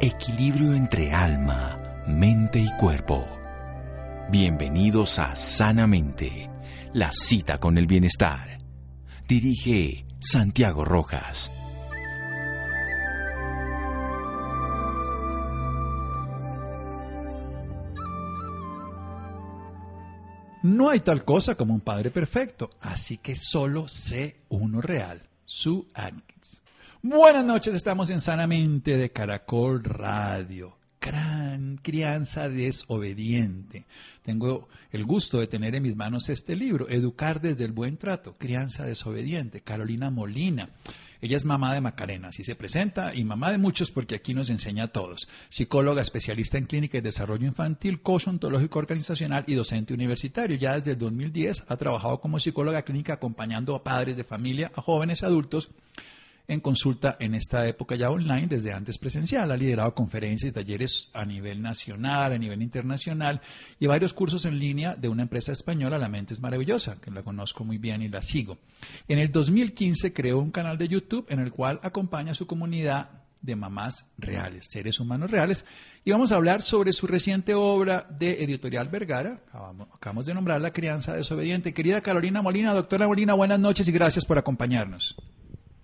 Equilibrio entre alma, mente y cuerpo. Bienvenidos a Sanamente, la cita con el bienestar. Dirige Santiago Rojas. No hay tal cosa como un padre perfecto, así que solo sé uno real, Sue Atkins. Buenas noches, estamos en Sanamente de Caracol Radio. Gran crianza desobediente. Tengo el gusto de tener en mis manos este libro, Educar desde el buen trato, crianza desobediente, Carolina Molina. Ella es mamá de Macarena, así se presenta, y mamá de muchos porque aquí nos enseña a todos. Psicóloga especialista en clínica y desarrollo infantil, coach organizacional y docente universitario. Ya desde el 2010 ha trabajado como psicóloga clínica acompañando a padres de familia, a jóvenes adultos en consulta en esta época ya online, desde antes presencial. Ha liderado conferencias y talleres a nivel nacional, a nivel internacional y varios cursos en línea de una empresa española, La Mente es Maravillosa, que la conozco muy bien y la sigo. En el 2015 creó un canal de YouTube en el cual acompaña a su comunidad de mamás reales, seres humanos reales. Y vamos a hablar sobre su reciente obra de Editorial Vergara. Acabamos, acabamos de nombrar La crianza desobediente. Querida Carolina Molina, doctora Molina, buenas noches y gracias por acompañarnos.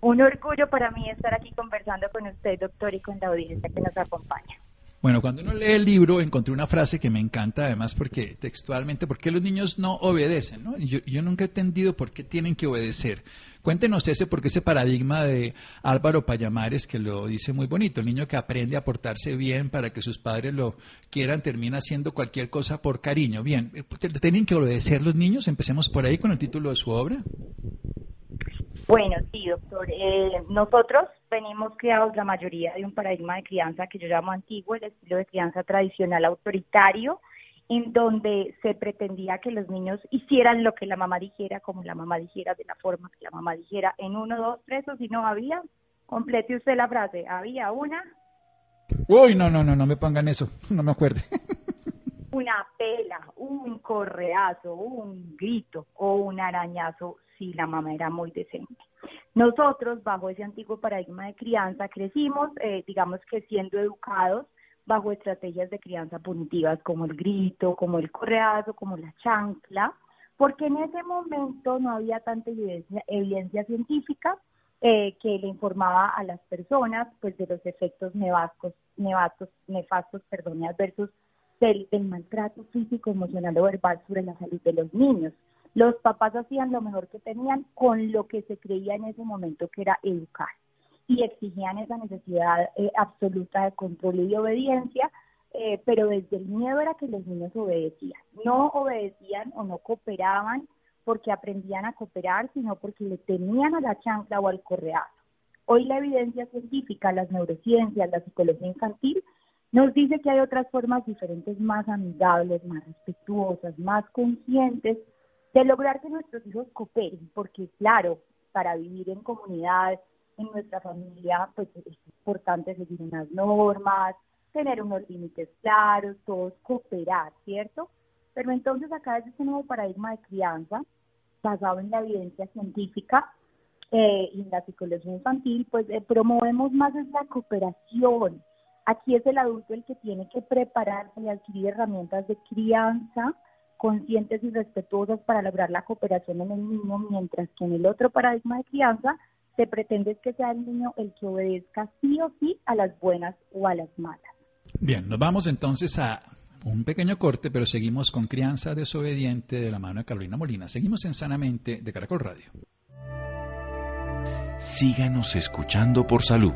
Un orgullo para mí estar aquí conversando con usted, doctor, y con la audiencia que nos acompaña. Bueno, cuando uno lee el libro encontré una frase que me encanta, además, porque textualmente, ¿por qué los niños no obedecen? ¿no? Yo, yo nunca he entendido por qué tienen que obedecer. Cuéntenos ese, porque ese paradigma de Álvaro Payamares, que lo dice muy bonito, el niño que aprende a portarse bien para que sus padres lo quieran, termina haciendo cualquier cosa por cariño. Bien, ¿tienen que obedecer los niños? Empecemos por ahí con el título de su obra. Bueno, sí, doctor. Eh, nosotros venimos criados la mayoría de un paradigma de crianza que yo llamo antiguo, el estilo de crianza tradicional autoritario, en donde se pretendía que los niños hicieran lo que la mamá dijera, como la mamá dijera, de la forma que la mamá dijera, en uno, dos, tres, o si no había, complete usted la frase, había una. Uy, no, no, no, no me pongan eso, no me acuerde. una pela, un correazo, un grito o un arañazo si la mamá era muy decente. Nosotros, bajo ese antiguo paradigma de crianza, crecimos, eh, digamos que siendo educados bajo estrategias de crianza punitivas como el grito, como el correazo, como la chancla, porque en ese momento no había tanta evidencia, evidencia científica eh, que le informaba a las personas pues de los efectos nefastos, nefastos, nefastos perdón, adversos del, del maltrato físico, emocional o verbal sobre la salud de los niños. Los papás hacían lo mejor que tenían con lo que se creía en ese momento que era educar y exigían esa necesidad eh, absoluta de control y obediencia, eh, pero desde el miedo era que los niños obedecían. No obedecían o no cooperaban porque aprendían a cooperar, sino porque le tenían a la chancla o al correazo. Hoy la evidencia científica, las neurociencias, la psicología infantil, nos dice que hay otras formas diferentes más amigables, más respetuosas, más conscientes de lograr que nuestros hijos cooperen, porque claro, para vivir en comunidad, en nuestra familia, pues es importante seguir unas normas, tener unos límites claros, todos cooperar, ¿cierto? Pero entonces acá es este nuevo paradigma de crianza, basado en la evidencia científica eh, y en la psicología infantil, pues eh, promovemos más es la cooperación. Aquí es el adulto el que tiene que prepararse y adquirir herramientas de crianza, conscientes y respetuosas para lograr la cooperación en el niño, mientras que en el otro paradigma de crianza se pretende que sea el niño el que obedezca sí o sí a las buenas o a las malas. Bien, nos vamos entonces a un pequeño corte, pero seguimos con Crianza Desobediente de la mano de Carolina Molina. Seguimos en Sanamente de Caracol Radio. Síganos escuchando por salud.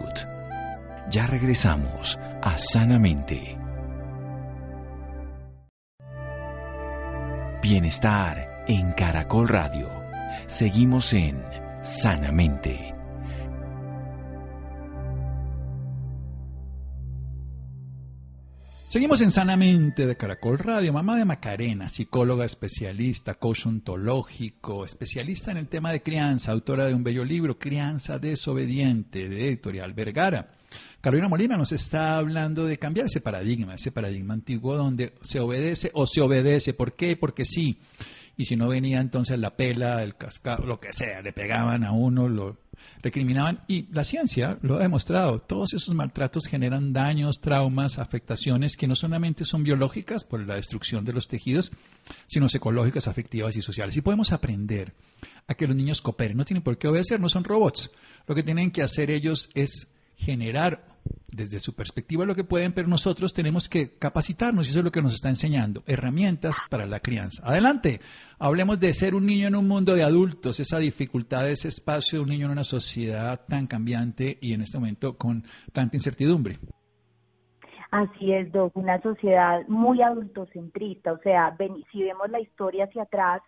Ya regresamos a Sanamente. Bienestar en Caracol Radio. Seguimos en Sanamente. Seguimos en Sanamente de Caracol Radio. Mamá de Macarena, psicóloga especialista, coach especialista en el tema de crianza, autora de un bello libro, Crianza Desobediente, de Editorial Vergara. Carolina Molina nos está hablando de cambiar ese paradigma, ese paradigma antiguo donde se obedece o se obedece. ¿Por qué? Porque sí. Y si no venía entonces la pela, el cascado, lo que sea, le pegaban a uno, lo recriminaban, y la ciencia lo ha demostrado, todos esos maltratos generan daños, traumas, afectaciones que no solamente son biológicas por la destrucción de los tejidos, sino psicológicas, afectivas y sociales. Y podemos aprender a que los niños cooperen, no tienen por qué obedecer, no son robots. Lo que tienen que hacer ellos es generar desde su perspectiva lo que pueden, pero nosotros tenemos que capacitarnos y eso es lo que nos está enseñando, herramientas para la crianza. Adelante, hablemos de ser un niño en un mundo de adultos, esa dificultad, ese espacio de un niño en una sociedad tan cambiante y en este momento con tanta incertidumbre. Así es, Doc, una sociedad muy adultocentrista, o sea, si vemos la historia hacia atrás,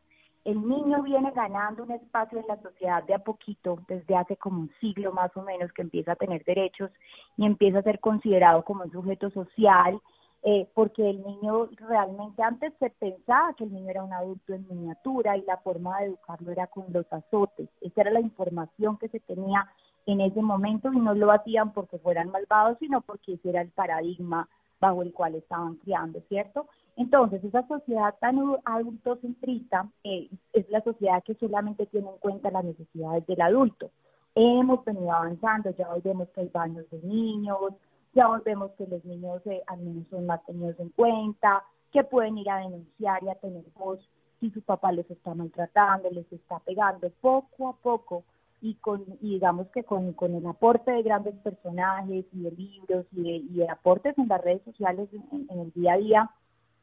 el niño viene ganando un espacio en la sociedad de a poquito, desde hace como un siglo más o menos, que empieza a tener derechos y empieza a ser considerado como un sujeto social, eh, porque el niño realmente antes se pensaba que el niño era un adulto en miniatura y la forma de educarlo era con los azotes. Esa era la información que se tenía en ese momento y no lo hacían porque fueran malvados, sino porque ese era el paradigma bajo el cual estaban criando, ¿cierto? Entonces, esa sociedad tan adultocentrista eh, es la sociedad que solamente tiene en cuenta las necesidades del adulto. Hemos venido avanzando, ya hoy vemos que hay baños de niños, ya hoy vemos que los niños eh, al menos son más tenidos en cuenta, que pueden ir a denunciar y a tener voz si su papá les está maltratando, les está pegando, poco a poco y con y digamos que con, con el aporte de grandes personajes y de libros y de, aportes en las redes sociales en, el día a día,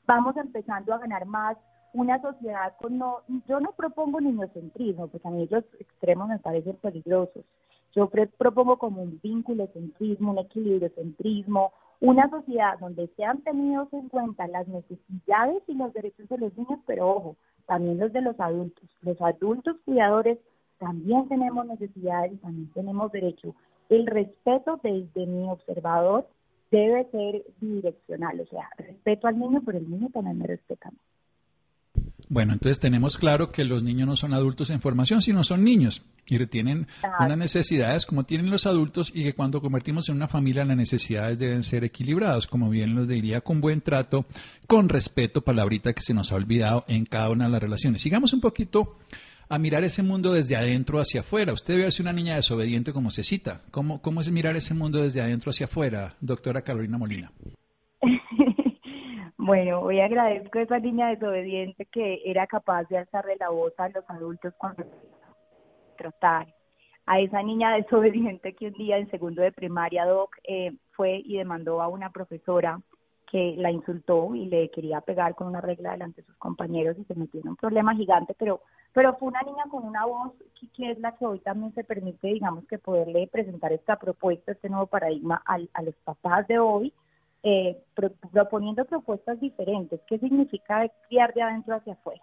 vamos empezando a ganar más una sociedad con no, yo no propongo niñocentrismo, porque a mí los extremos me parecen peligrosos. Yo propongo como un vínculo centrismo, un equilibrio centrismo, una sociedad donde sean tenidos en cuenta las necesidades y los derechos de los niños, pero ojo, también los de los adultos. Los adultos cuidadores también tenemos necesidades y también tenemos derecho. El respeto desde mi observador debe ser bidireccional, o sea, respeto al niño, pero el niño también me respeta a mí. Bueno, entonces tenemos claro que los niños no son adultos en formación, sino son niños y tienen unas necesidades como tienen los adultos y que cuando convertimos en una familia las necesidades deben ser equilibradas, como bien los diría, con buen trato, con respeto, palabrita que se nos ha olvidado en cada una de las relaciones. Sigamos un poquito a mirar ese mundo desde adentro hacia afuera. Usted debe ser una niña desobediente como se cita. ¿Cómo, ¿Cómo es mirar ese mundo desde adentro hacia afuera, doctora Carolina Molina? bueno, hoy agradezco a esa niña desobediente que era capaz de alzarle la voz a los adultos cuando tratar. A esa niña desobediente que un día en segundo de primaria, Doc, eh, fue y demandó a una profesora que la insultó y le quería pegar con una regla delante de sus compañeros y se metió en un problema gigante, pero pero fue una niña con una voz que, es la que hoy también se permite, digamos, que poderle presentar esta propuesta, este nuevo paradigma a los papás de hoy, eh, proponiendo propuestas diferentes. ¿Qué significa criar de adentro hacia afuera?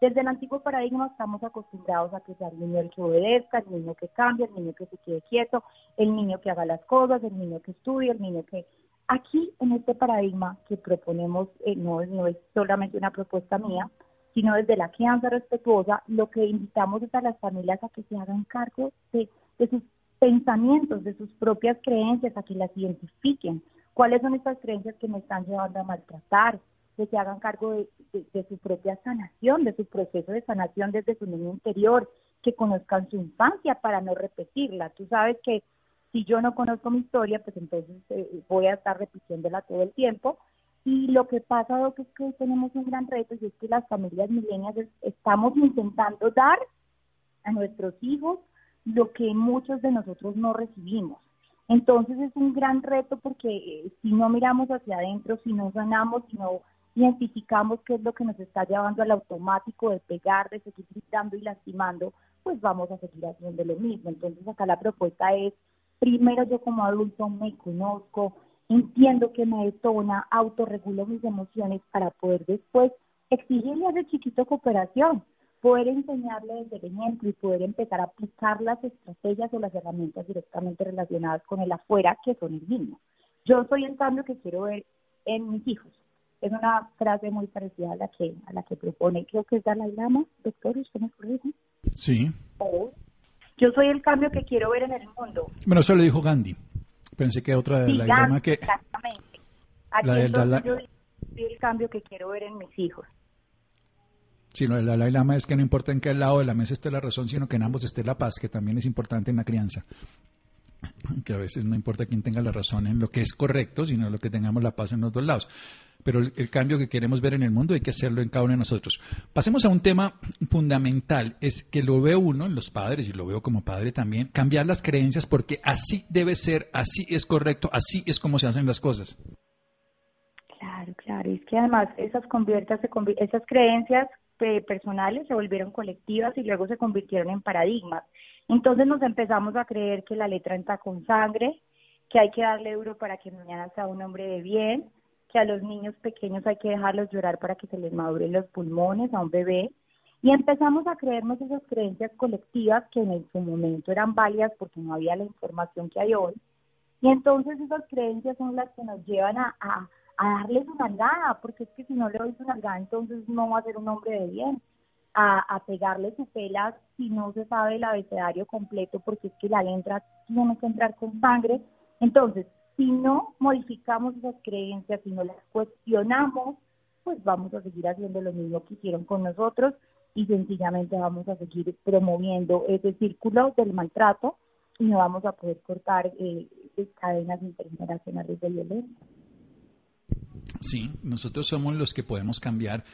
Desde el antiguo paradigma estamos acostumbrados a que sea el niño el que obedezca, el niño que cambie, el niño que se quede quieto, el niño que haga las cosas, el niño que estudie, el niño que... Aquí, en este paradigma que proponemos, eh, no, no es solamente una propuesta mía, sino desde la crianza respetuosa, lo que invitamos es a las familias a que se hagan cargo de, sus pensamientos, de sus propias creencias, a que las identifiquen. ¿Cuáles son estas creencias que me están llevando a maltratar? Que se hagan cargo de, su propia sanación, de su proceso de sanación desde su niño interior, que conozcan su infancia para no repetirla. Tú sabes que si yo no conozco mi historia, pues entonces eh, voy a estar repitiéndola todo el tiempo y lo que pasa, es que tenemos un gran reto y es que las familias milenias estamos intentando dar a nuestros hijos lo que muchos de nosotros no recibimos. Entonces es un gran reto porque eh, si no miramos hacia adentro, si no sanamos, si no identificamos qué es lo que nos está llevando al automático de pegar, de seguir gritando y lastimando, pues vamos a seguir haciendo lo mismo. Entonces acá la propuesta es, primero yo como adulto me conozco, entiendo que me detona, autorregulo mis emociones para poder después exigirle a ese chiquito cooperación, poder enseñarle desde el ejemplo y poder empezar a aplicar las estrategias o las herramientas directamente relacionadas con el afuera, que son el mismo. Yo soy el cambio que quiero ver en mis hijos. Es una frase muy parecida a la que a la que propone, creo que es Dalai Lama, doctor, ¿usted me corrige? Sí. Yo soy el cambio que quiero ver en el mundo. Bueno, eso lo dijo Gandhi. Pensé que otra de la que... Exactamente. Aquí la yo soy el cambio que quiero ver en mis hijos. Sino el Dalai Lama es que no importa en qué lado de la mesa esté la razón, sino que en ambos esté la paz, que también es importante en la crianza. Que a veces no importa quién tenga la razón en lo que es correcto, sino lo que tengamos la paz en los dos lados. Pero el, cambio que queremos ver en el mundo hay que hacerlo en cada uno de nosotros. Pasemos a un tema fundamental, es que lo veo uno en los padres y lo veo como padre también, cambiar las creencias porque así debe ser, así es correcto, así es como se hacen las cosas. Claro, claro. Es que además esas, conviertas, esas creencias personales se volvieron colectivas y luego se convirtieron en paradigmas. Entonces nos empezamos a creer que la letra entra con sangre, que hay que darle duro para que mañana sea un hombre de bien, que a los niños pequeños hay que dejarlos llorar para que se les maduren los pulmones a un bebé. Y empezamos a creernos esas creencias colectivas que en su momento eran válidas porque no había la información que hay hoy. Y entonces esas creencias son las que nos llevan a, a, a darle su nalgada, porque es que si no le doy su nalgada, entonces no va a ser un hombre de bien. A, pegarle su pela si no se sabe el abecedario completo, porque es que la letra tiene que entrar con sangre. Entonces, si no modificamos esas creencias, si no las cuestionamos, pues vamos a seguir haciendo lo mismo que hicieron con nosotros y sencillamente vamos a seguir promoviendo ese círculo del maltrato y no vamos a poder cortar eh, cadenas intergeneracionales de violencia. Sí, nosotros somos los que podemos cambiar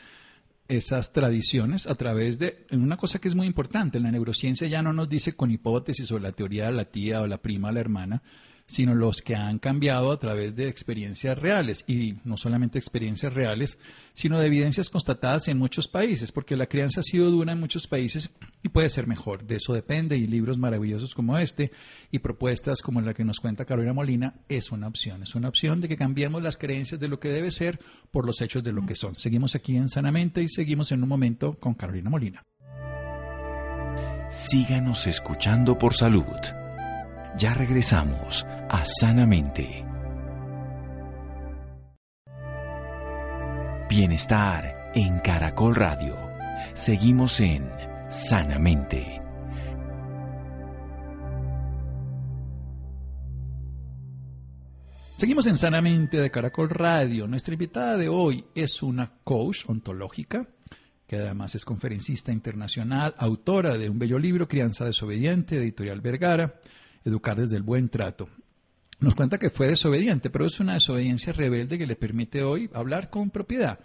esas tradiciones a través de una cosa que es muy importante. La neurociencia ya no nos dice con hipótesis o la teoría de la tía o la prima o la hermana, sino los que han cambiado a través de experiencias reales y no solamente experiencias reales, sino de evidencias constatadas en muchos países, porque la crianza ha sido dura en muchos países y puede ser mejor. De eso depende y libros maravillosos como este y propuestas como la que nos cuenta Carolina Molina es una opción. Es una opción de que cambiemos las creencias de lo que debe ser por los hechos de lo que son. Seguimos aquí en Sanamente y seguimos en un momento con Carolina Molina. Síganos escuchando por salud. Ya regresamos a Sanamente. Bienestar en Caracol Radio. Seguimos en Sanamente. Seguimos en Sanamente de Caracol Radio. Nuestra invitada de hoy es una coach ontológica, que además es conferencista internacional, autora de un bello libro, Crianza desobediente, editorial Vergara, educar desde el buen trato. Nos cuenta que fue desobediente, pero es una desobediencia rebelde que le permite hoy hablar con propiedad.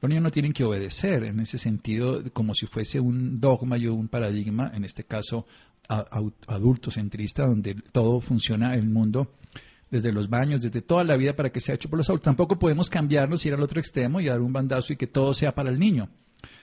Los niños no tienen que obedecer en ese sentido como si fuese un dogma y un paradigma, en este caso adultocentrista, donde todo funciona en el mundo desde los baños, desde toda la vida para que sea hecho por los adultos. Tampoco podemos cambiarnos, ir al otro extremo y dar un bandazo y que todo sea para el niño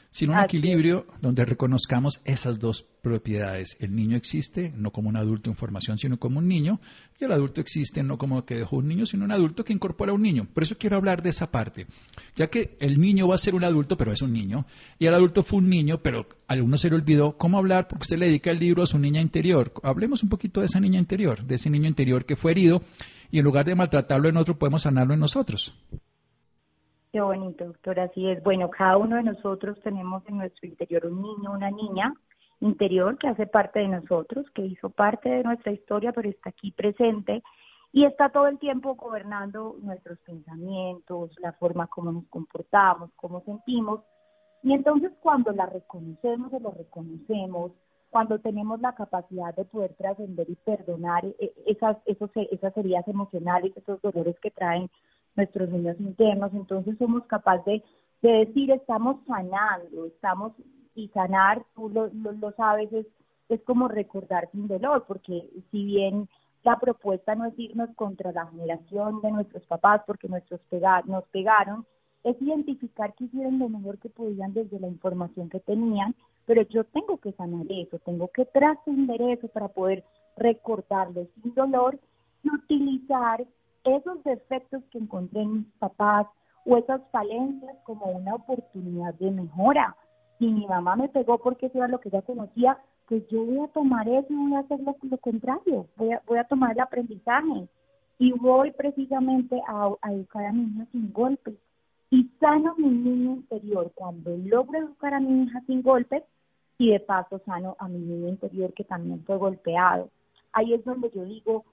sino un equilibrio donde reconozcamos esas dos propiedades. El niño existe no como un adulto en formación, sino como un niño, y el adulto existe no como que dejó un niño, sino un adulto que incorpora a un niño. Por eso quiero hablar de esa parte, ya que el niño va a ser un adulto, pero es un niño, y el adulto fue un niño, pero a uno se le olvidó cómo hablar porque usted le dedica el libro a su niña interior. Hablemos un poquito de esa niña interior, de ese niño interior que fue herido, y en lugar de maltratarlo en otro, podemos sanarlo en nosotros. Qué bonito, doctor. Así es. Bueno, cada uno de nosotros tenemos en nuestro interior un niño, una niña interior que hace parte de nosotros, que hizo parte de nuestra historia, pero está aquí presente y está todo el tiempo gobernando nuestros pensamientos, la forma como nos comportamos, cómo sentimos. Y entonces cuando la reconocemos o lo reconocemos, cuando tenemos la capacidad de poder trascender y perdonar eh, esas, esos, esas heridas emocionales, esos dolores que traen nuestros niños internos, entonces somos capaces de, decir estamos sanando, estamos y sanar, tú lo, lo, sabes, es, es como recordar sin dolor, porque si bien la propuesta no es irnos contra la generación de nuestros papás, porque nuestros pega nos pegaron, es identificar que hicieron lo mejor que podían desde la información que tenían, pero yo tengo que sanar eso, tengo que trascender eso para poder recordarlo sin dolor y utilizar esos defectos que encontré en mis papás o esas falencias como una oportunidad de mejora. Si mi mamá me pegó porque eso era lo que ella conocía, pues yo voy a tomar eso y voy a hacer lo, contrario, voy a, voy a tomar el aprendizaje y voy precisamente a, a educar a mi hija sin golpes. Y sano mi niño interior cuando logro educar a mi hija sin golpes y de paso sano a mi niño interior que también fue golpeado. Ahí es donde yo digo,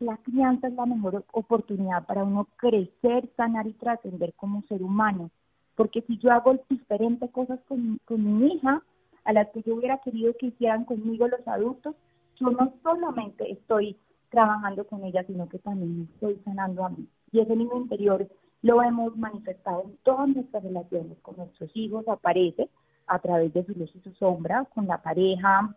la crianza es la mejor oportunidad para uno crecer, sanar y trascender como ser humano, porque si yo hago diferentes cosas con, con mi hija, a las que yo hubiera querido que hicieran conmigo los adultos, yo no solamente estoy trabajando con ella, sino que también estoy sanando a mí. Y ese niño interior lo hemos manifestado en todas nuestras relaciones con nuestros hijos, aparece a través de su luz y su sombra, con la pareja,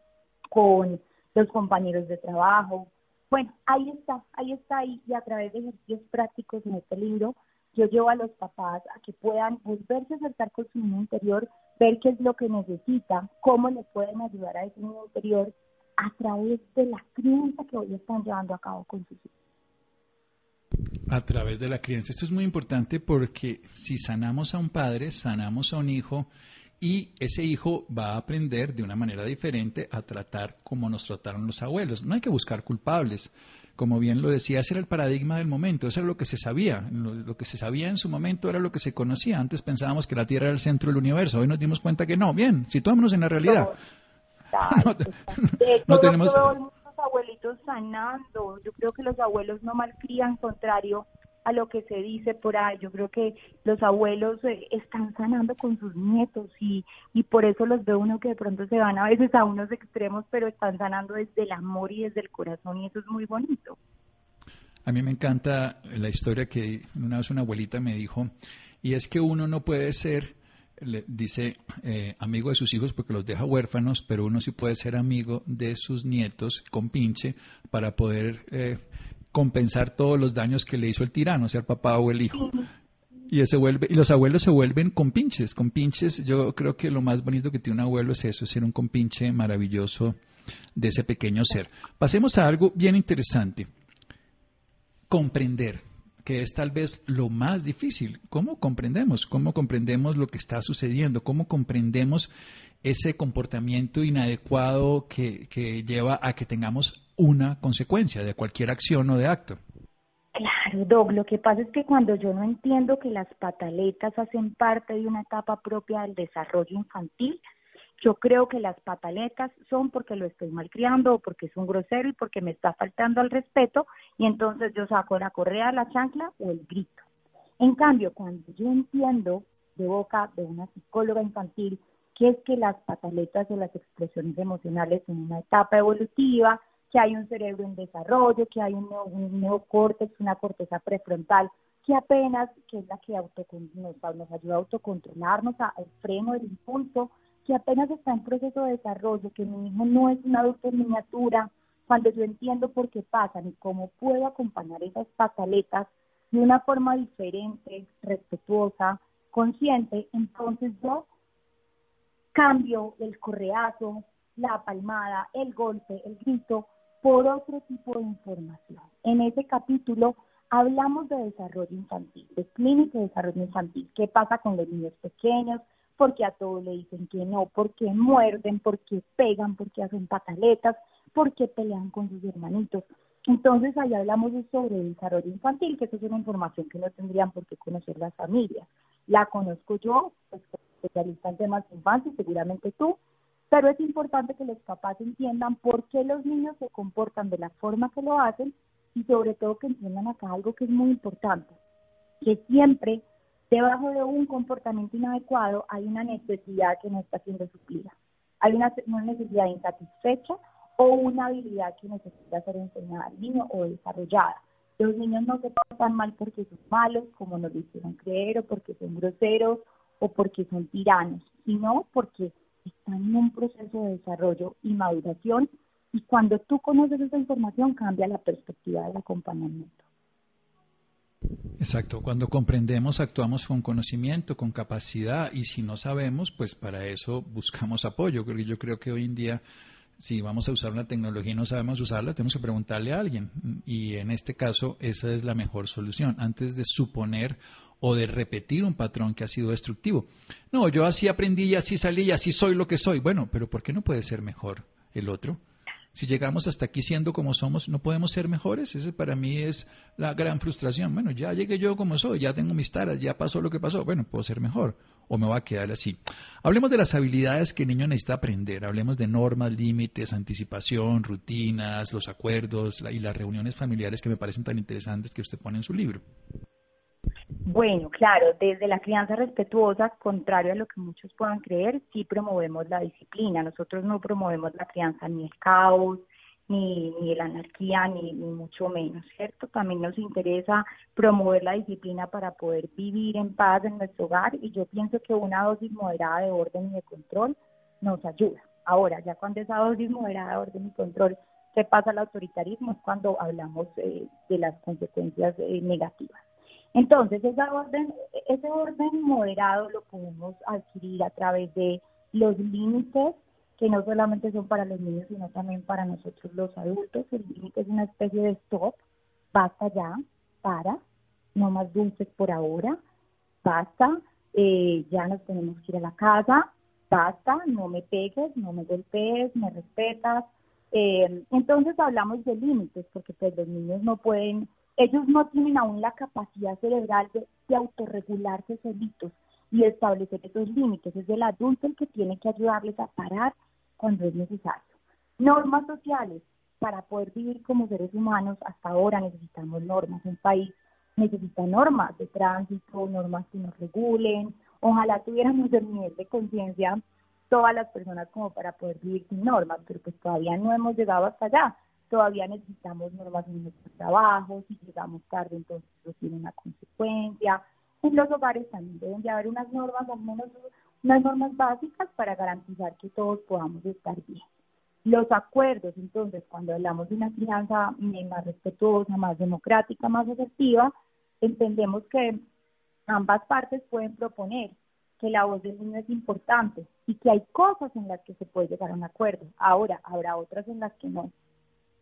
con los compañeros de trabajo. Bueno, ahí está, ahí está, ahí, y a través de ejercicios prácticos en este libro, yo llevo a los papás a que puedan volverse a acercar con su niño interior, ver qué es lo que necesita, cómo le pueden ayudar a ese niño interior a través de la crianza que hoy están llevando a cabo con sus hijos a través de la crianza. Esto es muy importante porque si sanamos a un padre, sanamos a un hijo y ese hijo va a aprender de una manera diferente a tratar como nos trataron los abuelos. No hay que buscar culpables. Como bien lo decía, ese era el paradigma del momento, eso era lo que se sabía. Lo, que se sabía en su momento era lo que se conocía. Antes pensábamos que la Tierra era el centro del universo, hoy nos dimos cuenta que no. Bien, situámonos en la realidad. no tenemos abuelitos sanando. Yo creo que los abuelos no malcrían, contrario a lo que se dice por ahí. Yo creo que los abuelos eh, están sanando con sus nietos y, y por eso los ve uno que de pronto se van a veces a unos extremos, pero están sanando desde el amor y desde el corazón y eso es muy bonito. A mí me encanta la historia que una vez una abuelita me dijo, y es que uno no puede ser le dice eh, amigo de sus hijos porque los deja huérfanos, pero uno sí puede ser amigo de sus nietos con pinche para poder eh, compensar todos los daños que le hizo el tirano, sea el papá o el hijo. Y, ese vuelve, y los abuelos se vuelven compinches. Compinches, yo creo que lo más bonito que tiene un abuelo es eso, es ser un compinche maravilloso de ese pequeño ser. Pasemos a algo bien interesante. Comprender que es tal vez lo más difícil. ¿Cómo comprendemos? ¿Cómo comprendemos lo que está sucediendo? ¿Cómo comprendemos ese comportamiento inadecuado que, que lleva a que tengamos una consecuencia de cualquier acción o de acto? Claro, Doc, lo que pasa es que cuando yo no entiendo que las pataletas hacen parte de una etapa propia del desarrollo infantil, yo creo que las pataletas son porque lo estoy malcriando o porque es un grosero y porque me está faltando al respeto y entonces yo saco la correa, la chancla o el grito. En cambio, cuando yo entiendo de boca de una psicóloga infantil que es que las pataletas o las expresiones emocionales en una etapa evolutiva, que hay un cerebro en desarrollo, que hay un, neocórtex, una corteza prefrontal, que apenas, que es la que nos, nos ayuda a autocontrolarnos, al freno del impulso, que apenas está en proceso de desarrollo, que mi hijo no es un adulto en miniatura, cuando yo entiendo por qué pasan y cómo puedo acompañar esas pataletas de una forma diferente, respetuosa, consciente, entonces yo cambio el correazo, la palmada, el golpe, el grito por otro tipo de información. En ese capítulo hablamos de desarrollo infantil, de clínica de desarrollo infantil, qué pasa con los niños pequeños, porque a todos le dicen que no, porque muerden, porque pegan, porque hacen pataletas, porque pelean con sus hermanitos. Entonces, ahí hablamos sobre el desarrollo infantil, que es una información que no tendrían por qué conocer las familias. La conozco yo, pues, especialista en temas de infancia, seguramente tú, pero es importante que los papás entiendan por qué los niños se comportan de la forma que lo hacen y sobre todo que entiendan acá algo que es muy importante, que siempre Debajo de un comportamiento inadecuado hay una necesidad que no está siendo suplida. Hay una, necesidad insatisfecha o una habilidad que necesita ser enseñada al niño o desarrollada. Los niños no se portan mal porque son malos, como nos hicieron creer, o porque son groseros, o porque son tiranos, sino porque están en un proceso de desarrollo y maduración y cuando tú conoces esa información cambia la perspectiva del acompañamiento. Exacto, cuando comprendemos actuamos con conocimiento, con capacidad y si no sabemos, pues para eso buscamos apoyo. Yo creo que hoy en día si vamos a usar una tecnología y no sabemos usarla, tenemos que preguntarle a alguien. Y en este caso, esa es la mejor solución, antes de suponer o de repetir un patrón que ha sido destructivo. No, yo así aprendí y así salí y así soy lo que soy. Bueno, pero ¿por qué no puede ser mejor el otro? si llegamos hasta aquí siendo como somos, no podemos ser mejores. Ese para mí es la gran frustración. Bueno, ya llegué yo como soy, ya tengo mis taras, ya pasó lo que pasó. Bueno, puedo ser mejor o me va a quedar así. Hablemos de las habilidades que el niño necesita aprender. Hablemos de normas, límites, anticipación, rutinas, los acuerdos y las reuniones familiares que me parecen tan interesantes que usted pone en su libro. Bueno, claro, desde la crianza respetuosa, contrario a lo que muchos puedan creer, sí promovemos la disciplina. Nosotros no promovemos la crianza ni el caos, ni, ni la anarquía, ni, ni mucho menos, ¿cierto? También nos interesa promover la disciplina para poder vivir en paz en nuestro hogar y yo pienso que una dosis moderada de orden y de control nos ayuda. Ahora, ya cuando esa dosis moderada de orden y control se pasa al autoritarismo es cuando hablamos eh, de las consecuencias eh, negativas. Entonces, esa orden, ese orden moderado lo podemos adquirir a través de los límites que no solamente son para los niños, sino también para nosotros los adultos. El límite es una especie de stop, basta ya, para, no más dulces por ahora, basta, eh, ya nos tenemos que ir a la casa, basta, no me pegues, no me golpees, me respetas. Eh, entonces hablamos de límites, porque pues los niños no pueden ellos no tienen aún la capacidad cerebral de, autorregularse solitos y establecer esos límites. Es el adulto el que tiene que ayudarles a parar cuando es necesario. Normas sociales. Para poder vivir como seres humanos, hasta ahora necesitamos normas. Un país necesita normas de tránsito, normas que nos regulen. Ojalá tuviéramos el nivel de conciencia todas las personas como para poder vivir sin normas, pero pues todavía no hemos llegado hasta allá todavía necesitamos normas en nuestro trabajo, si llegamos tarde entonces eso tiene una consecuencia. En los hogares también deben de haber unas normas, al menos unas normas básicas para garantizar que todos podamos estar bien. Los acuerdos, entonces, cuando hablamos de una crianza más respetuosa, más democrática, más asertiva, entendemos que ambas partes pueden proponer que la voz del niño es importante y que hay cosas en las que se puede llegar a un acuerdo. Ahora, habrá otras en las que no.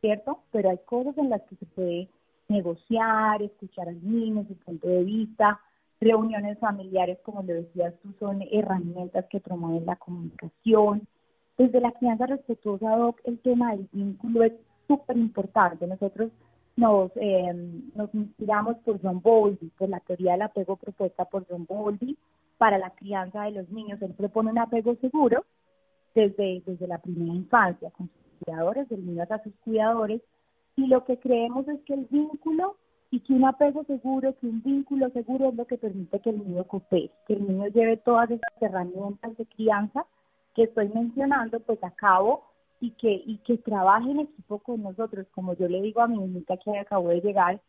¿Cierto? Pero hay cosas en las que se puede negociar, escuchar al niño, su punto de vista. Reuniones familiares, como le decías tú, son herramientas que promueven la comunicación. Desde la crianza respetuosa, Doc, el tema del vínculo es súper importante. Nosotros nos, eh, nos inspiramos por John Bowlby, por la teoría del apego propuesta por John Bowlby para la crianza de los niños. Él propone un apego seguro desde, desde la primera infancia, con cuidadores, del niño a sus cuidadores, y lo que creemos es que el vínculo y que un apego seguro, que un vínculo seguro es lo que permite que el niño coopere, que el niño lleve todas esas herramientas de crianza que estoy mencionando pues a cabo y que, y que trabaje en equipo con nosotros, como yo le digo a mi niñita que acabó de llegar,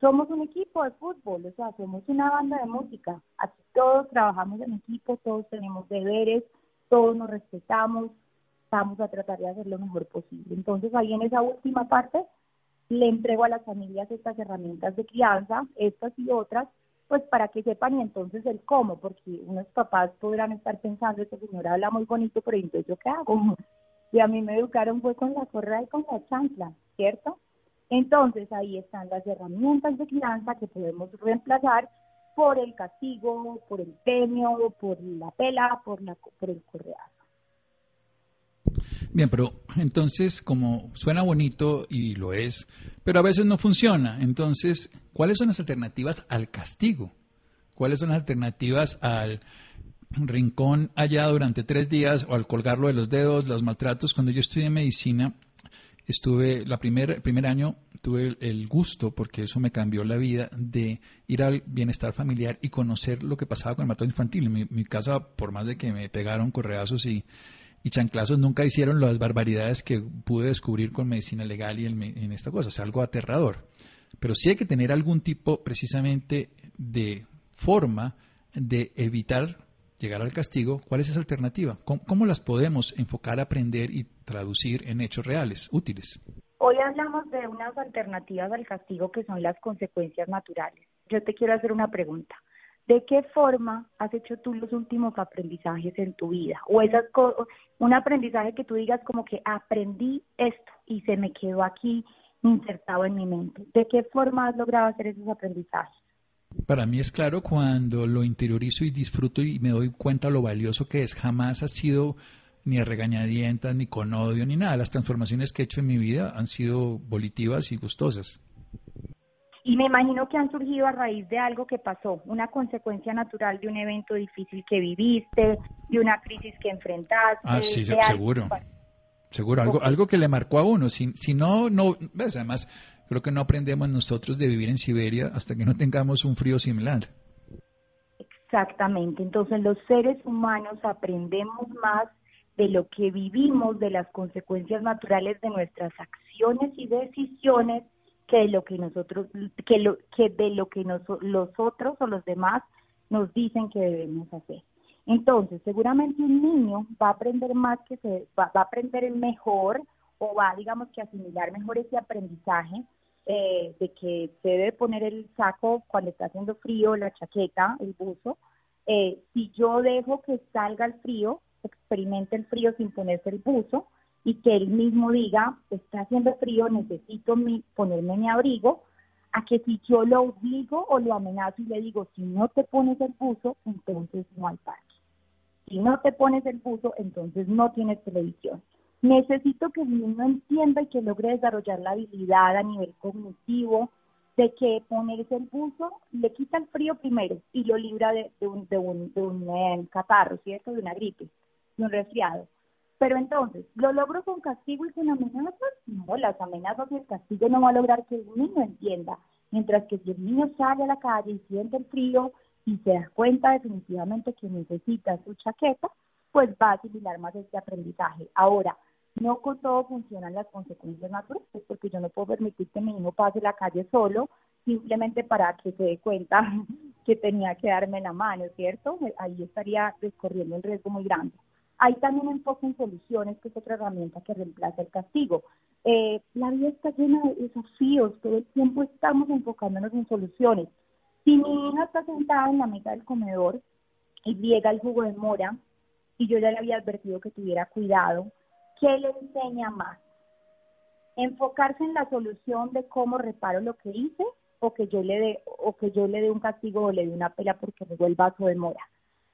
somos un equipo de fútbol, o sea, somos una banda de música, aquí todos trabajamos en equipo, todos tenemos deberes, todos nos respetamos, vamos a tratar de hacer lo mejor posible. Entonces ahí en esa última parte le entrego a las familias estas herramientas de crianza, estas y otras, pues para que sepan y entonces el cómo, porque unos papás podrán estar pensando, esta señora habla muy bonito, pero entonces yo qué hago? Y a mí me educaron fue con la correa y con la chancla, ¿cierto? Entonces ahí están las herramientas de crianza que podemos reemplazar por el castigo, por el premio, por la pela, por, la, por el correazo. Bien, pero entonces, como suena bonito y lo es, pero a veces no funciona. Entonces, ¿cuáles son las alternativas al castigo? ¿Cuáles son las alternativas al rincón allá durante tres días o al colgarlo de los dedos, los maltratos? Cuando yo estudié medicina, estuve, la primer, el primer año tuve el, gusto, porque eso me cambió la vida, de ir al bienestar familiar y conocer lo que pasaba con el maltrato infantil. Mi, mi casa, por más de que me pegaron correazos y y chanclazos nunca hicieron las barbaridades que pude descubrir con medicina legal y en, esta cosa, es algo aterrador. Pero sí hay que tener algún tipo precisamente de forma de evitar llegar al castigo. ¿Cuál es esa alternativa? ¿Cómo, las podemos enfocar, aprender y traducir en hechos reales, útiles? Hoy hablamos de unas alternativas al castigo que son las consecuencias naturales. Yo te quiero hacer una pregunta. ¿De qué forma has hecho tú los últimos aprendizajes en tu vida? O esas un aprendizaje que tú digas como que aprendí esto y se me quedó aquí insertado en mi mente. ¿De qué forma has logrado hacer esos aprendizajes? Para mí es claro cuando lo interiorizo y disfruto y me doy cuenta lo valioso que es. Jamás ha sido ni a regañadientas, ni con odio, ni nada. Las transformaciones que he hecho en mi vida han sido volitivas y gustosas. Y me imagino que han surgido a raíz de algo que pasó, una consecuencia natural de un evento difícil que viviste, de una crisis que enfrentaste. Ah, sí, seguro. Seguro, algo, algo que le marcó a uno. Si, si no, no, ves, además, creo que no aprendemos nosotros de vivir en Siberia hasta que no tengamos un frío similar. Exactamente, entonces los seres humanos aprendemos más de lo que vivimos, de las consecuencias naturales de nuestras acciones y decisiones que de lo que nosotros, que lo, que de lo que los otros o los demás nos dicen que debemos hacer. Entonces, seguramente un niño va a aprender más que se, va, a aprender mejor o va, digamos que asimilar mejor ese aprendizaje eh, de que se debe poner el saco cuando está haciendo frío, la chaqueta, el buzo. Eh, si yo dejo que salga el frío, experimente el frío sin ponerse el buzo, y que él mismo diga, está haciendo frío, necesito mi, ponerme mi abrigo, a que si yo lo obligo o lo amenazo y le digo, si no te pones el buzo, entonces no hay parque. Si no te pones el buzo, entonces no tienes televisión. Necesito que el niño entienda y que logre desarrollar la habilidad a nivel cognitivo de que ponerse el buzo le quita el frío primero y lo libra de, un, de un, de un eh, catarro, ¿cierto? De una gripe, de un resfriado. Pero entonces, ¿lo logro con castigo y con amenazas? No, las amenazas y el castigo no va a lograr que el niño entienda. Mientras que si el niño sale a la calle y siente el frío y se da cuenta definitivamente que necesita su chaqueta, pues va a asimilar más este aprendizaje. Ahora, no con todo funcionan las consecuencias naturales, porque yo no puedo permitir que mi hijo pase la calle solo simplemente para que se dé cuenta que tenía que darme la mano, ¿cierto? Ahí estaría descorriendo un riesgo muy grande. Hay también enfoque en soluciones, que es otra herramienta que reemplaza el castigo. Eh, la vida está llena de desafíos, todo el tiempo estamos enfocándonos en soluciones. Si mi hija está sentada en la mesa del comedor y llega el jugo de mora, y yo ya le había advertido que tuviera cuidado, ¿qué le enseña más? Enfocarse en la solución de cómo reparo lo que hice o que yo le dé o que yo le dé un castigo o le dé una pela porque regó el vaso de mora.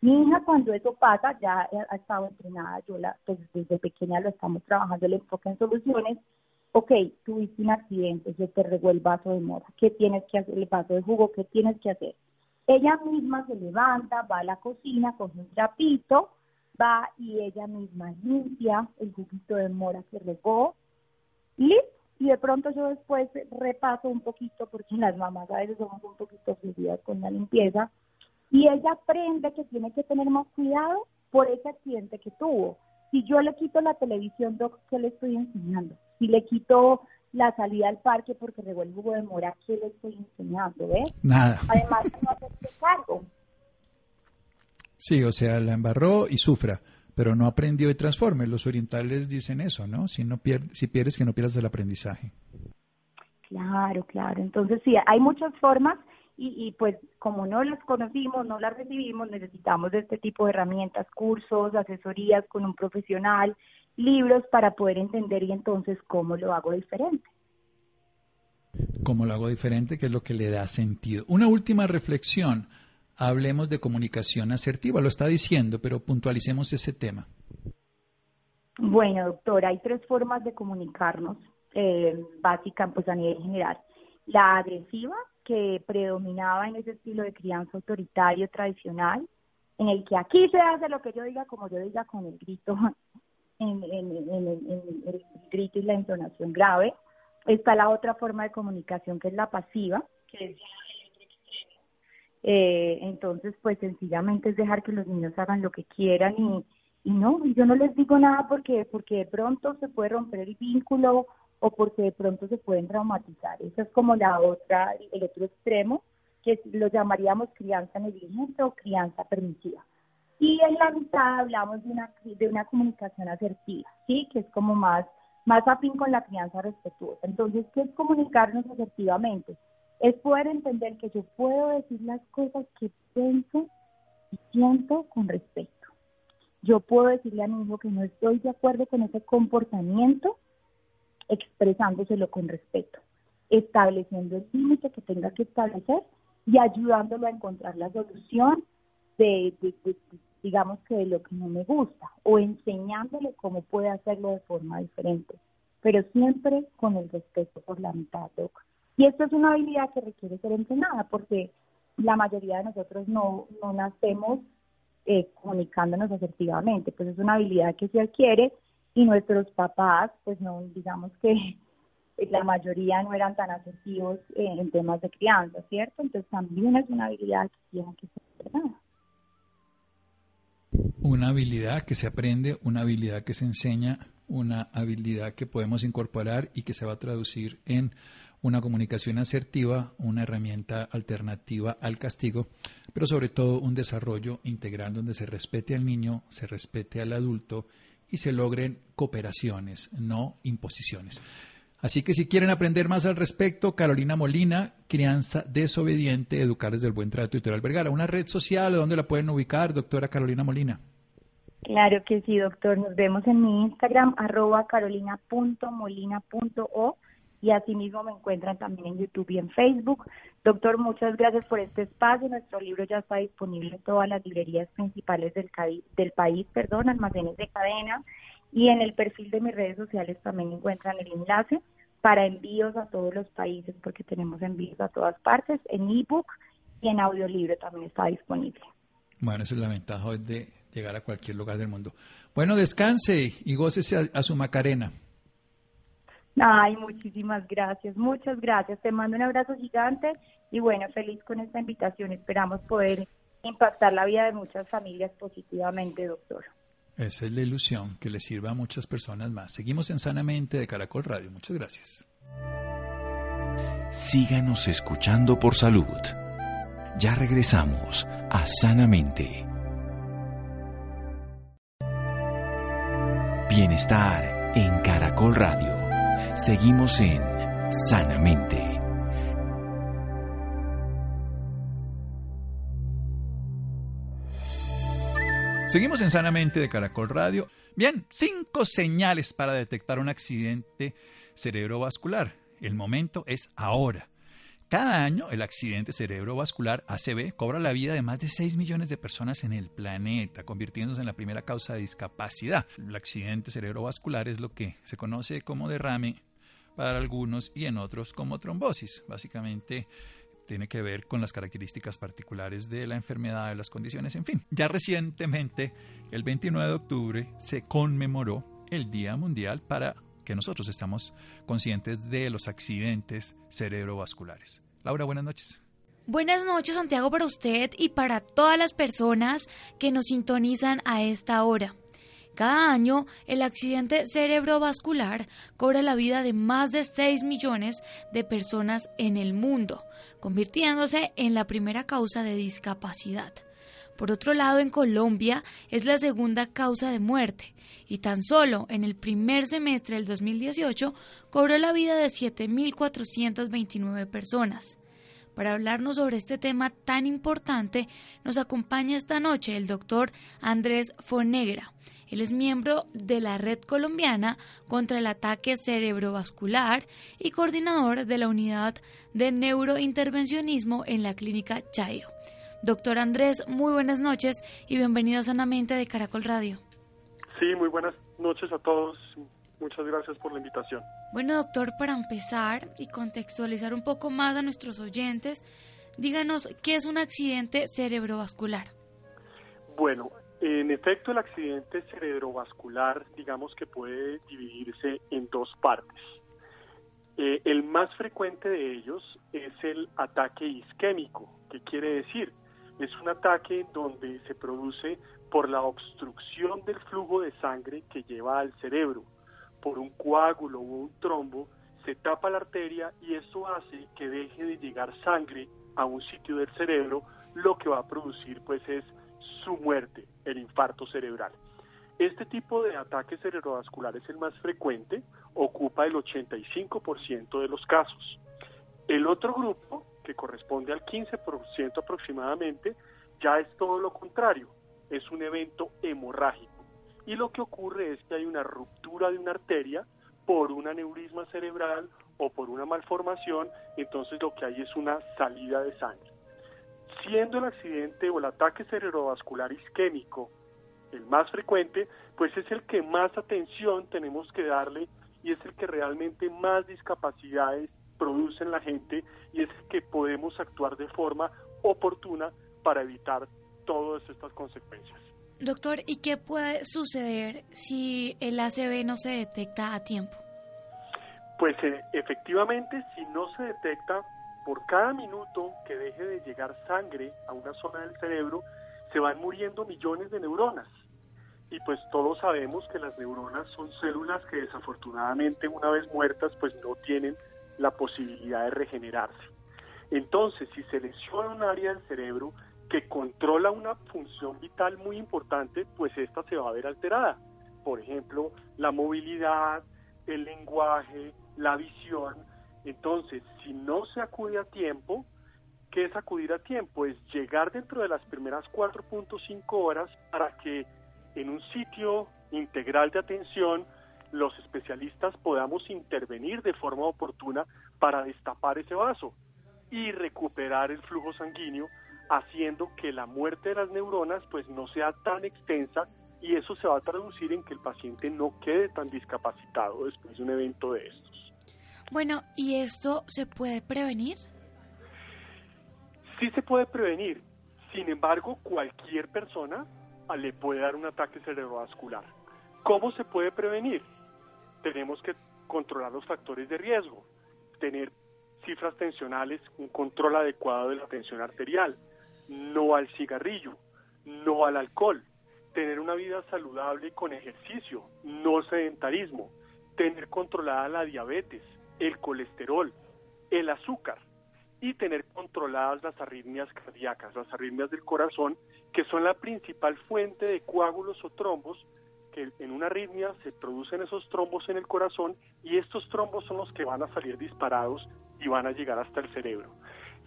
Mi hija cuando eso pasa ya ha estado entrenada, yo la, pues desde pequeña lo estamos trabajando el enfoque en soluciones. Ok, tuviste un accidente, se te regó el vaso de mora, ¿qué tienes que hacer? El vaso de jugo, ¿qué tienes que hacer? Ella misma se levanta, va a la cocina, coge un trapito, va y ella misma limpia el juguito de mora que regó, listo. Y de pronto yo después repaso un poquito, porque las mamás a veces somos un poquito frías con la limpieza, y ella aprende que tiene que tener más cuidado por ese accidente que tuvo. Si yo le quito la televisión, ¿qué le estoy enseñando? Si le quito la salida al parque porque regó el jugo de mora, ¿qué le estoy enseñando? ¿Ves? Nada. Además, no hacerse cargo. Sí, o sea, la embarró y sufra, pero no aprendió y transforme. Los orientales dicen eso, ¿no? Si, no pierdes, si pierdes, que no pierdas el aprendizaje. Claro, claro. Entonces, sí, hay muchas formas y, pues como no las conocimos, no las recibimos, necesitamos de este tipo de herramientas, cursos, asesorías con un profesional, libros para poder entender y entonces cómo lo hago diferente. ¿Cómo lo hago diferente? ¿Qué es lo que le da sentido? Una última reflexión. Hablemos de comunicación asertiva. Lo está diciendo, pero puntualicemos ese tema. Bueno, doctora, hay tres formas de comunicarnos, eh, básicas, pues a nivel general. La agresiva, que predominaba en ese estilo de crianza autoritario tradicional, en el que aquí se hace lo que yo diga, como yo diga, con el grito, en, el grito y la entonación grave. Está la otra forma de comunicación que es la pasiva, que es eh, entonces, pues sencillamente es dejar que los niños hagan lo que quieran y, y no, yo no les digo nada porque porque de pronto se puede romper el vínculo o porque de pronto se pueden traumatizar. Esa es como la otra, el otro extremo, que lo llamaríamos crianza negligente o crianza permisiva. Y en la mitad hablamos de una, de una comunicación asertiva, ¿sí? Que es como más, más afín con la crianza respetuosa. Entonces, ¿qué es comunicarnos asertivamente? Es poder entender que yo puedo decir las cosas que pienso y siento con respeto. Yo puedo decirle a mi hijo que no estoy de acuerdo con ese comportamiento expresándoselo con respeto, estableciendo el límite que tenga que establecer y ayudándolo a encontrar la solución de, digamos que de lo que no me gusta o enseñándole cómo puede hacerlo de forma diferente, pero siempre con el respeto por la mitad. Y esto es una habilidad que requiere ser entrenada porque la mayoría de nosotros no, no nacemos eh, comunicándonos asertivamente, pues es una habilidad que se adquiere y nuestros papás, pues no, digamos que la mayoría no eran tan asertivos en temas de crianza, ¿cierto? Entonces también es una habilidad que tiene que ser entrenada. Una habilidad que se aprende, una habilidad que se enseña, una habilidad que podemos incorporar y que se va a traducir en una comunicación asertiva, una herramienta alternativa al castigo, pero sobre todo un desarrollo integral donde se respete al niño, se respete al adulto y se logren cooperaciones, no imposiciones. Así que si quieren aprender más al respecto, Carolina Molina, Crianza Desobediente, Educar desde el Buen Trato, Editorial Vergara, una red social donde la pueden ubicar, doctora Carolina Molina. Claro que sí, doctor. Nos vemos en mi Instagram, arroba carolina.molina.o y asimismo me encuentran también en YouTube y en Facebook. Doctor, muchas gracias por este espacio. Nuestro libro ya está disponible en todas las librerías principales del, del país, perdón, almacenes de cadena. Y en el perfil de mis redes sociales también encuentran el enlace para envíos a todos los países, porque tenemos envíos a todas partes, en ebook y en audiolibro también está disponible. Bueno, esa es la ventaja de llegar a cualquier lugar del mundo. Bueno, descanse y gócese a su Macarena. Ay, muchísimas gracias, muchas gracias. Te mando un abrazo gigante y bueno, feliz con esta invitación. Esperamos poder impactar la vida de muchas familias positivamente, doctor. Esa es la ilusión, que le sirva a muchas personas más. Seguimos en Sanamente de Caracol Radio. Muchas gracias. Síganos escuchando por salud. Ya regresamos a Sanamente. Bienestar en Caracol Radio. Seguimos en Sanamente. Seguimos en Sanamente de Caracol Radio. Bien, cinco señales para detectar un accidente cerebrovascular. El momento es ahora. Cada año el accidente cerebrovascular ACV cobra la vida de más de 6 millones de personas en el planeta, convirtiéndose en la primera causa de discapacidad. El accidente cerebrovascular es lo que se conoce como derrame para algunos y en otros como trombosis. Básicamente tiene que ver con las características particulares de la enfermedad, de las condiciones, en fin. Ya recientemente, el 29 de octubre, se conmemoró el Día Mundial para que nosotros estamos conscientes de los accidentes cerebrovasculares. Laura, buenas noches. Buenas noches, Santiago, para usted y para todas las personas que nos sintonizan a esta hora. Cada año, el accidente cerebrovascular cobra la vida de más de 6 millones de personas en el mundo, convirtiéndose en la primera causa de discapacidad. Por otro lado, en Colombia es la segunda causa de muerte y tan solo en el primer semestre del 2018 cobró la vida de 7.429 personas. Para hablarnos sobre este tema tan importante, nos acompaña esta noche el doctor Andrés Fonegra. Él es miembro de la Red Colombiana contra el Ataque Cerebrovascular y coordinador de la Unidad de Neurointervencionismo en la Clínica Chayo. Doctor Andrés, muy buenas noches y bienvenido Sanamente de Caracol Radio. Sí, muy buenas noches a todos. Muchas gracias por la invitación. Bueno, doctor, para empezar y contextualizar un poco más a nuestros oyentes, díganos qué es un accidente cerebrovascular. Bueno, en efecto, el accidente cerebrovascular, digamos que puede dividirse en dos partes. Eh, el más frecuente de ellos es el ataque isquémico. ¿Qué quiere decir? Es un ataque donde se produce por la obstrucción del flujo de sangre que lleva al cerebro por un coágulo o un trombo, se tapa la arteria y eso hace que deje de llegar sangre a un sitio del cerebro, lo que va a producir pues es su muerte, el infarto cerebral. Este tipo de ataque cerebrovascular es el más frecuente, ocupa el 85% de los casos. El otro grupo, que corresponde al 15% aproximadamente, ya es todo lo contrario, es un evento hemorrágico y lo que ocurre es que hay una ruptura de una arteria por un aneurisma cerebral o por una malformación, entonces lo que hay es una salida de sangre. Siendo el accidente o el ataque cerebrovascular isquémico el más frecuente, pues es el que más atención tenemos que darle y es el que realmente más discapacidades produce en la gente y es que podemos actuar de forma oportuna para evitar todas estas consecuencias. Doctor, ¿y qué puede suceder si el ACV no se detecta a tiempo? Pues eh, efectivamente, si no se detecta, por cada minuto que deje de llegar sangre a una zona del cerebro, se van muriendo millones de neuronas. Y pues todos sabemos que las neuronas son células que desafortunadamente una vez muertas pues no tienen la posibilidad de regenerarse. Entonces, si se lesiona un área del cerebro que controla una función vital muy importante, pues esta se va a ver alterada. Por ejemplo, la movilidad, el lenguaje, la visión. Entonces, si no se acude a tiempo, ¿qué es acudir a tiempo? Es llegar dentro de las primeras 4.5 horas para que en un sitio integral de atención los especialistas podamos intervenir de forma oportuna para destapar ese vaso y recuperar el flujo sanguíneo, haciendo que la muerte de las neuronas pues no sea tan extensa y eso se va a traducir en que el paciente no quede tan discapacitado después de un evento de estos. Bueno, ¿y esto se puede prevenir? Sí se puede prevenir. Sin embargo, cualquier persona le puede dar un ataque cerebrovascular. ¿Cómo se puede prevenir? Tenemos que controlar los factores de riesgo, tener cifras tensionales, un control adecuado de la tensión arterial, no al cigarrillo, no al alcohol, tener una vida saludable con ejercicio, no sedentarismo, tener controlada la diabetes, el colesterol, el azúcar y tener controladas las arritmias cardíacas, las arritmias del corazón, que son la principal fuente de coágulos o trombos que en una arritmia se producen esos trombos en el corazón y estos trombos son los que van a salir disparados y van a llegar hasta el cerebro.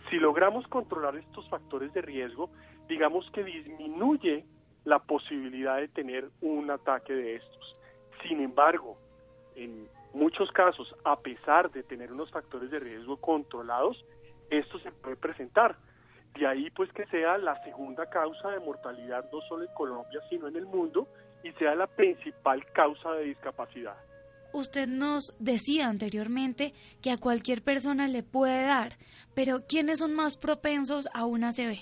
Si logramos controlar estos factores de riesgo, digamos que disminuye la posibilidad de tener un ataque de estos. Sin embargo, en muchos casos, a pesar de tener unos factores de riesgo controlados, esto se puede presentar. De ahí pues que sea la segunda causa de mortalidad no solo en Colombia, sino en el mundo y sea la principal causa de discapacidad. Usted nos decía anteriormente que a cualquier persona le puede dar, pero ¿quiénes son más propensos a una ACV?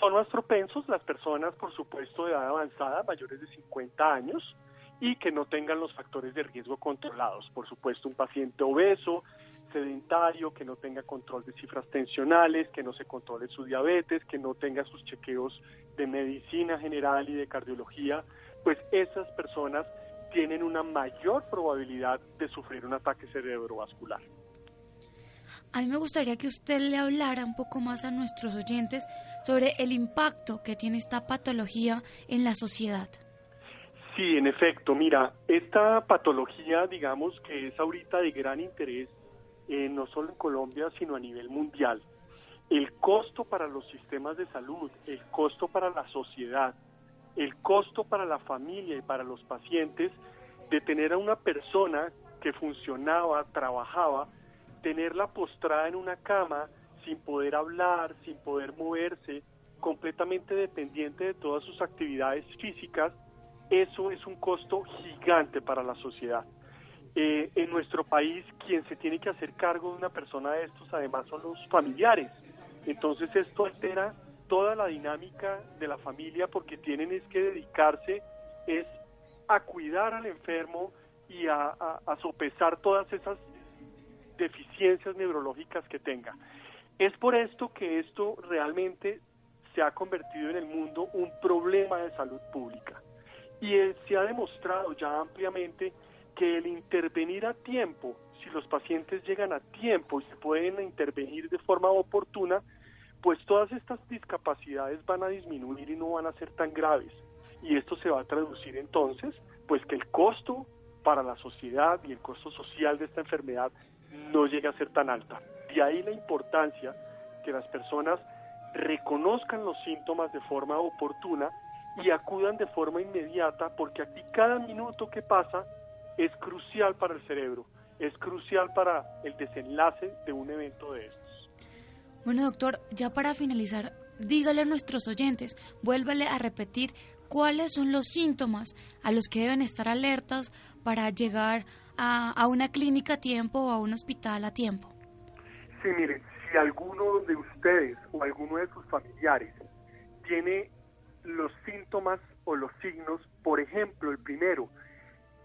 Son más propensos las personas, por supuesto, de edad avanzada, mayores de 50 años, y que no tengan los factores de riesgo controlados. Por supuesto, un paciente obeso, sedentario, que no tenga control de cifras tensionales, que no se controle su diabetes, que no tenga sus chequeos de medicina general y de cardiología, pues esas personas tienen una mayor probabilidad de sufrir un ataque cerebrovascular. A mí me gustaría que usted le hablara un poco más a nuestros oyentes sobre el impacto que tiene esta patología en la sociedad. Sí, en efecto, mira, esta patología, digamos que es ahorita de gran interés, eh, no solo en Colombia, sino a nivel mundial. El costo para los sistemas de salud, el costo para la sociedad, el costo para la familia y para los pacientes de tener a una persona que funcionaba, trabajaba, tenerla postrada en una cama sin poder hablar, sin poder moverse, completamente dependiente de todas sus actividades físicas, eso es un costo gigante para la sociedad. Eh, en nuestro país, quien se tiene que hacer cargo de una persona de estos, además, son los familiares. Entonces, esto altera toda la dinámica de la familia porque tienen es que dedicarse es a cuidar al enfermo y a, sopesar todas esas deficiencias neurológicas que tenga. Es por esto que esto realmente se ha convertido en el mundo un problema de salud pública. Y se ha demostrado ya ampliamente que el intervenir a tiempo, si los pacientes llegan a tiempo y se pueden intervenir de forma oportuna, pues todas estas discapacidades van a disminuir y no van a ser tan graves. Y esto se va a traducir entonces, pues que el costo para la sociedad y el costo social de esta enfermedad no llegue a ser tan alta. De ahí la importancia que las personas reconozcan los síntomas de forma oportuna y acudan de forma inmediata porque aquí cada minuto que pasa es crucial para el cerebro, es crucial para el desenlace de un evento de estos. Bueno, doctor, ya para finalizar, dígale a nuestros oyentes, vuélvale a repetir cuáles son los síntomas a los que deben estar alertas para llegar a, una clínica a tiempo o a un hospital a tiempo. Sí, miren, si alguno de ustedes o alguno de sus familiares tiene los síntomas o los signos, por ejemplo, el primero,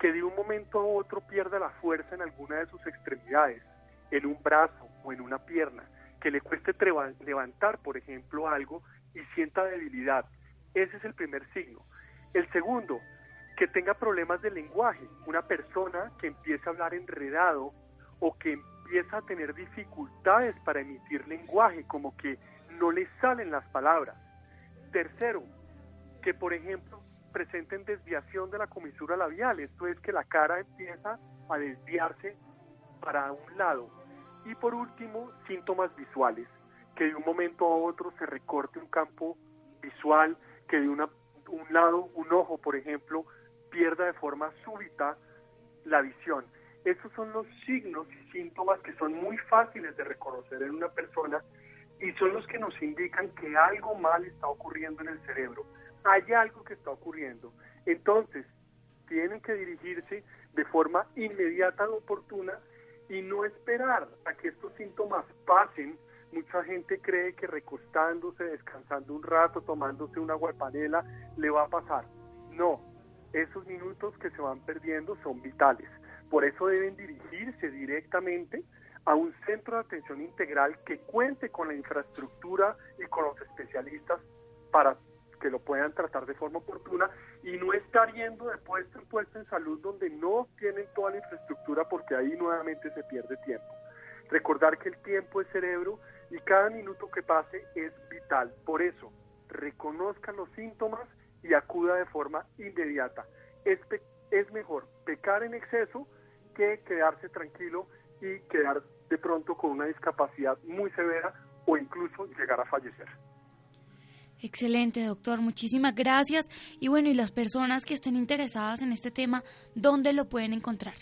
que de un momento a otro pierda la fuerza en alguna de sus extremidades, en un brazo o en una pierna, que le cueste levantar, por ejemplo, algo y sienta debilidad. Ese es el primer signo. El segundo, que tenga problemas de lenguaje. Una persona que empieza a hablar enredado o que empieza a tener dificultades para emitir lenguaje, como que no le salen las palabras. Tercero, que por ejemplo presenten desviación de la comisura labial, esto es que la cara empieza a desviarse para un lado. Y por último, síntomas visuales, que de un momento a otro se recorte un campo visual, que de una, un lado, un ojo, por ejemplo, pierda de forma súbita la visión. Esos son los signos y síntomas que son muy fáciles de reconocer en una persona y son los que nos indican que algo mal está ocurriendo en el cerebro. Hay algo que está ocurriendo. Entonces, tienen que dirigirse de forma inmediata y oportuna y no esperar a que estos síntomas pasen. Mucha gente cree que recostándose, descansando un rato, tomándose una guapanela, le va a pasar. No, esos minutos que se van perdiendo son vitales. Por eso deben dirigirse directamente a un centro de atención integral que cuente con la infraestructura y con los especialistas para que lo puedan tratar de forma oportuna y no estar yendo de puesto en puesto en salud donde no tienen toda la infraestructura porque ahí nuevamente se pierde tiempo. Recordar que el tiempo es cerebro y cada minuto que pase es vital. Por eso, reconozcan los síntomas y acuda de forma inmediata. Es, es mejor pecar en exceso que quedarse tranquilo y quedar de pronto con una discapacidad muy severa o incluso llegar a fallecer. Excelente, doctor. Muchísimas gracias. Y bueno, y las personas que estén interesadas en este tema, ¿dónde lo pueden encontrar?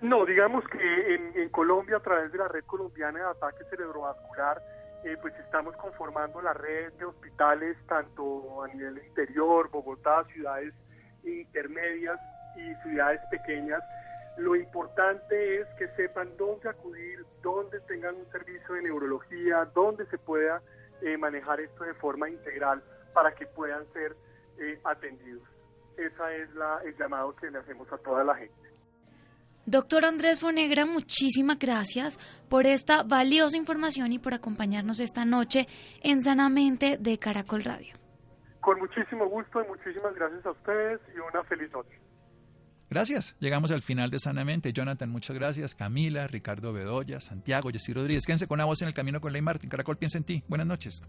No, digamos que en, Colombia, a través de la Red Colombiana de Ataque Cerebrovascular, eh, pues estamos conformando la red de hospitales tanto a nivel interior, Bogotá, ciudades intermedias y ciudades pequeñas. Lo importante es que sepan dónde acudir, dónde tengan un servicio de neurología, dónde se pueda eh, manejar esto de forma integral para que puedan ser eh, atendidos. Esa es la, el llamado que le hacemos a toda la gente. Doctor Andrés Fonegra, muchísimas gracias por esta valiosa información y por acompañarnos esta noche en Sanamente de Caracol Radio. Con muchísimo gusto y muchísimas gracias a ustedes y una feliz noche. Gracias. Llegamos al final de Sanamente. Jonathan, muchas gracias. Camila, Ricardo Bedoya, Santiago, Jessy Rodríguez. Quédense con la voz en el camino con Ley Martín. Caracol piensa en ti. Buenas noches.